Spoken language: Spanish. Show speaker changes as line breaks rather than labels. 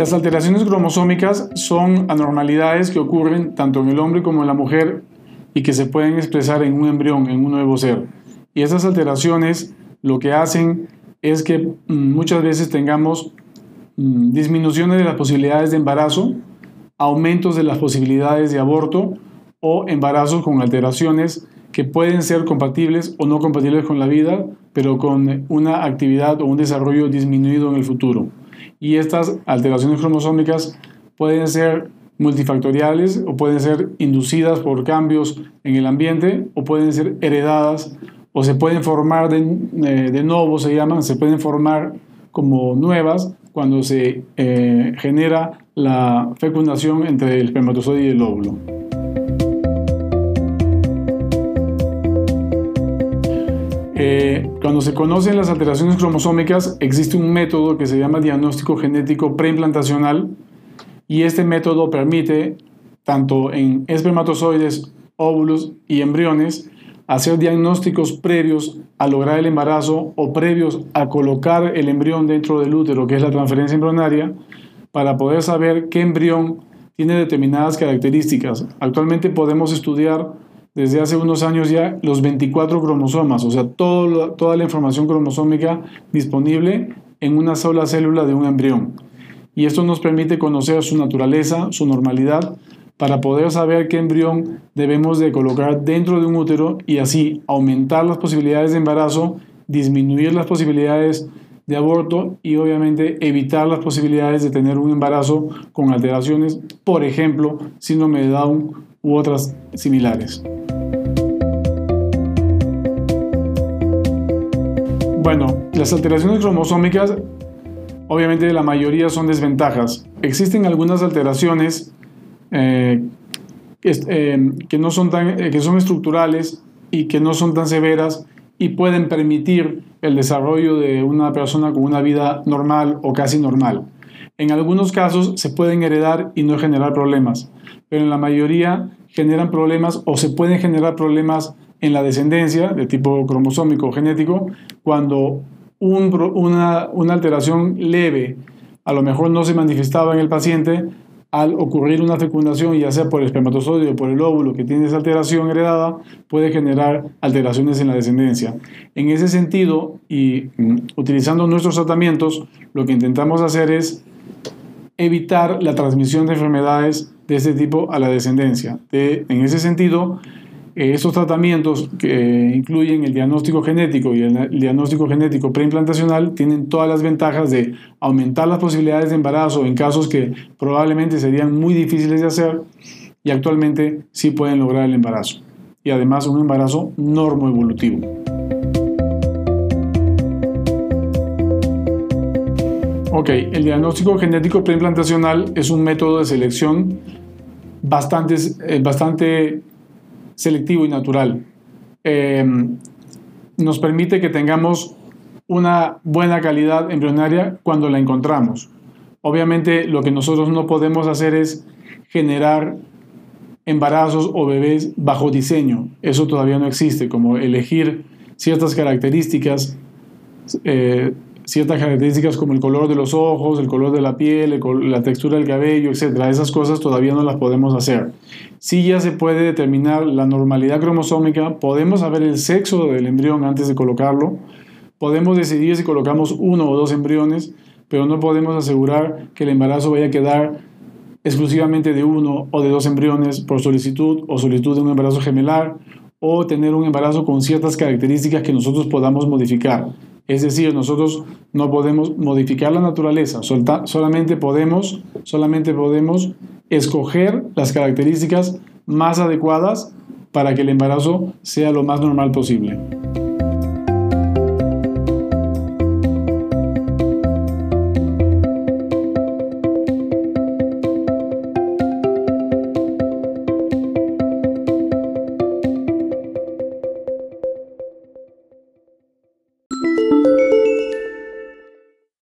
Las alteraciones cromosómicas son anormalidades que ocurren tanto en el hombre como en la mujer y que se pueden expresar en un embrión, en un nuevo ser. Y estas alteraciones lo que hacen es que mm, muchas veces tengamos mm, disminuciones de las posibilidades de embarazo, aumentos de las posibilidades de aborto o embarazos con alteraciones que pueden ser compatibles o no compatibles con la vida, pero con una actividad o un desarrollo disminuido en el futuro. Y estas alteraciones cromosómicas pueden ser multifactoriales o pueden ser inducidas por cambios en el ambiente o pueden ser heredadas o se pueden formar de, eh, nuevo, se llaman, se pueden formar como nuevas cuando se eh, genera la fecundación entre el espermatozoide y el óvulo. Eh, cuando se conocen las alteraciones cromosómicas, existe un método que se llama diagnóstico genético preimplantacional y este método permite, tanto en espermatozoides, óvulos y embriones, hacer diagnósticos previos a lograr el embarazo o previos a colocar el embrión dentro del útero, que es la transferencia embrionaria, para poder saber qué embrión tiene determinadas características. Actualmente podemos estudiar desde hace unos años ya los 24 cromosomas, o sea, toda la información cromosómica disponible en una sola célula de un embrión. Y esto nos permite conocer su naturaleza, su normalidad, para poder saber qué embrión debemos de colocar dentro de un útero y así aumentar las posibilidades de embarazo, disminuir las posibilidades de aborto y obviamente evitar las posibilidades de tener un embarazo con alteraciones, por ejemplo, síndrome de Down u otras similares. Bueno, las alteraciones cromosómicas, obviamente la mayoría son desventajas. Existen algunas alteraciones eh, eh, que, no son eh, que son estructurales y que no son tan severas y pueden permitir el desarrollo de una persona con una vida normal o casi normal. En algunos casos se pueden heredar y no generar problemas, pero en la mayoría generan problemas o se pueden generar problemas en la descendencia de tipo cromosómico o genético cuando una, alteración leve a lo mejor no se manifestaba en el paciente, al ocurrir una fecundación, ya sea por el espermatozoide o por el óvulo que tiene esa alteración heredada, puede generar alteraciones en la descendencia. En ese sentido, y mm, utilizando nuestros tratamientos, lo que intentamos hacer es evitar la transmisión de enfermedades de este tipo a la descendencia. en ese sentido, eh, estos tratamientos que incluyen el diagnóstico genético y el, diagnóstico genético preimplantacional tienen todas las ventajas de aumentar las posibilidades de embarazo en casos que probablemente serían muy difíciles de hacer y actualmente sí pueden lograr el embarazo. Y además un embarazo normoevolutivo. Ok, el diagnóstico genético preimplantacional es un método de selección bastante, eh, bastante selectivo y natural. Eh, nos permite que tengamos una buena calidad embrionaria cuando la encontramos. Obviamente lo que nosotros no podemos hacer es generar embarazos o bebés bajo diseño. Eso todavía no existe, como elegir ciertas características eh, ciertas características como el color de los ojos, el color de la piel, la textura del cabello, etc. Esas cosas todavía no las podemos hacer. Si ya se puede determinar la normalidad cromosómica, podemos saber el sexo del embrión antes de colocarlo, podemos decidir si colocamos uno o dos embriones, pero no podemos asegurar que el embarazo vaya a quedar exclusivamente de uno o de dos embriones por solicitud o solicitud de un embarazo gemelar o tener un embarazo con ciertas características que nosotros podamos modificar. Es decir, nosotros no podemos modificar la naturaleza, solamente podemos, solamente podemos escoger las características más adecuadas para que el embarazo sea lo más normal posible.